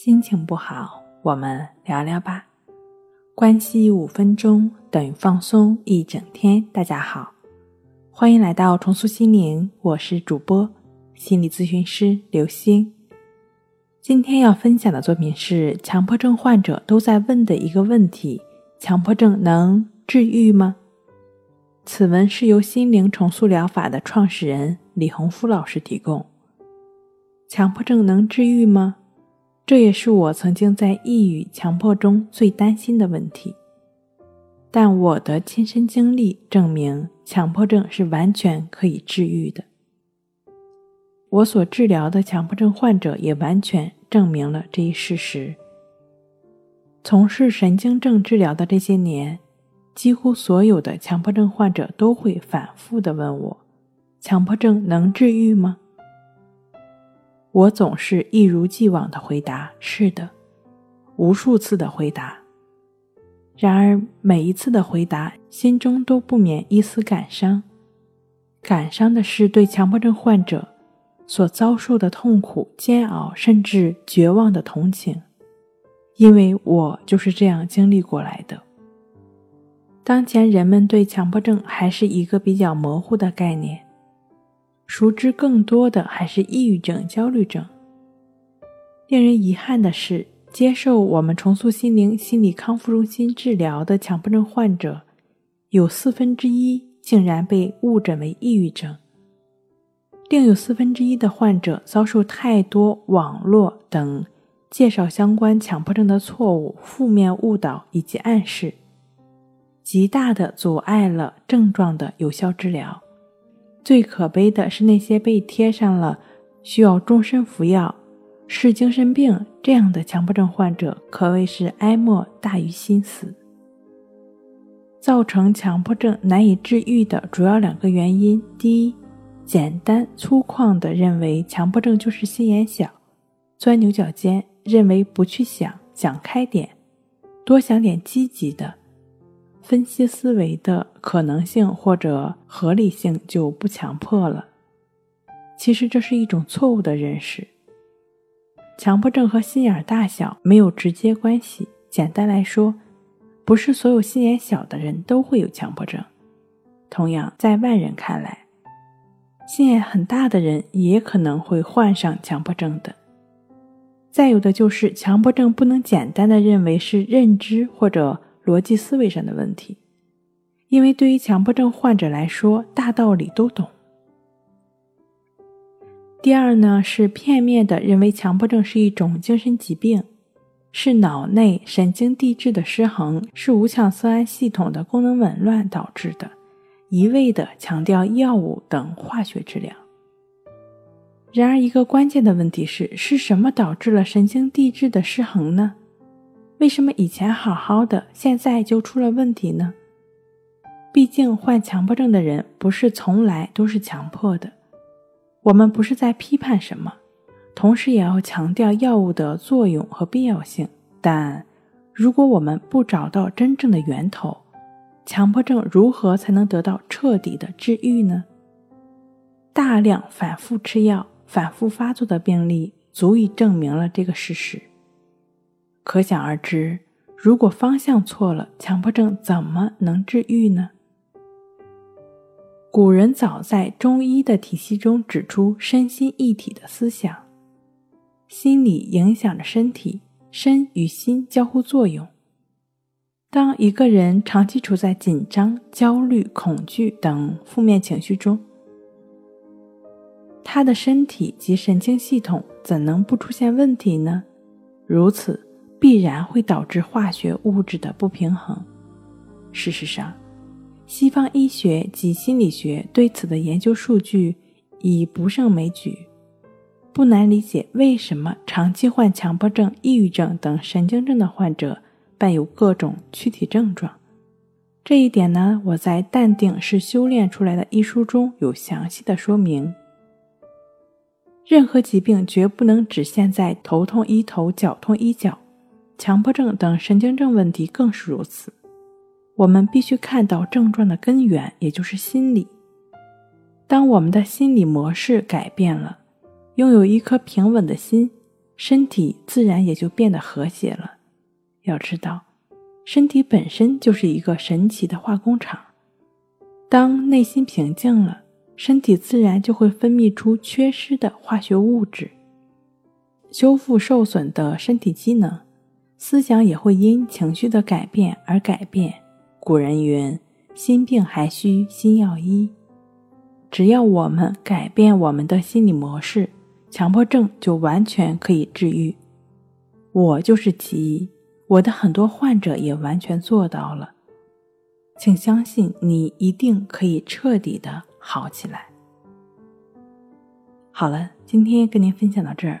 心情不好，我们聊聊吧。关系五分钟等于放松一整天。大家好，欢迎来到重塑心灵，我是主播心理咨询师刘星。今天要分享的作品是强迫症患者都在问的一个问题：强迫症能治愈吗？此文是由心灵重塑疗法的创始人李洪福老师提供。强迫症能治愈吗？这也是我曾经在抑郁、强迫中最担心的问题，但我的亲身经历证明，强迫症是完全可以治愈的。我所治疗的强迫症患者也完全证明了这一事实。从事神经症治疗的这些年，几乎所有的强迫症患者都会反复的问我：“强迫症能治愈吗？”我总是一如既往的回答：“是的。”无数次的回答。然而每一次的回答，心中都不免一丝感伤。感伤的是对强迫症患者所遭受的痛苦、煎熬，甚至绝望的同情，因为我就是这样经历过来的。当前人们对强迫症还是一个比较模糊的概念。熟知更多的还是抑郁症、焦虑症。令人遗憾的是，接受我们重塑心灵心理康复中心治疗的强迫症患者，有四分之一竟然被误诊为抑郁症。另有四分之一的患者遭受太多网络等介绍相关强迫症的错误、负面误导以及暗示，极大的阻碍了症状的有效治疗。最可悲的是那些被贴上了需要终身服药、是精神病这样的强迫症患者，可谓是哀莫大于心死。造成强迫症难以治愈的主要两个原因：第一，简单粗犷地认为强迫症就是心眼小、钻牛角尖，认为不去想、想开点、多想点积极的。分析思维的可能性或者合理性就不强迫了。其实这是一种错误的认识。强迫症和心眼大小没有直接关系。简单来说，不是所有心眼小的人都会有强迫症。同样，在外人看来，心眼很大的人也可能会患上强迫症的。再有的就是强迫症不能简单的认为是认知或者。逻辑思维上的问题，因为对于强迫症患者来说，大道理都懂。第二呢，是片面的认为强迫症是一种精神疾病，是脑内神经递质的失衡，是五羟色胺系统的功能紊乱导致的，一味的强调药物等化学治疗。然而，一个关键的问题是，是什么导致了神经递质的失衡呢？为什么以前好好的，现在就出了问题呢？毕竟患强迫症的人不是从来都是强迫的。我们不是在批判什么，同时也要强调药物的作用和必要性。但如果我们不找到真正的源头，强迫症如何才能得到彻底的治愈呢？大量反复吃药、反复发作的病例，足以证明了这个事实。可想而知，如果方向错了，强迫症怎么能治愈呢？古人早在中医的体系中指出身心一体的思想，心理影响着身体，身与心交互作用。当一个人长期处在紧张、焦虑、恐惧等负面情绪中，他的身体及神经系统怎能不出现问题呢？如此。必然会导致化学物质的不平衡。事实上，西方医学及心理学对此的研究数据已不胜枚举，不难理解为什么长期患强迫症、抑郁症等神经症的患者伴有各种躯体症状。这一点呢，我在《淡定是修炼出来的》一书中有详细的说明。任何疾病绝不能只限在头痛医头、脚痛医脚。强迫症等神经症问题更是如此。我们必须看到症状的根源，也就是心理。当我们的心理模式改变了，拥有一颗平稳的心，身体自然也就变得和谐了。要知道，身体本身就是一个神奇的化工厂。当内心平静了，身体自然就会分泌出缺失的化学物质，修复受损的身体机能。思想也会因情绪的改变而改变。古人云：“心病还需心药医。”只要我们改变我们的心理模式，强迫症就完全可以治愈。我就是其一，我的很多患者也完全做到了。请相信，你一定可以彻底的好起来。好了，今天跟您分享到这儿。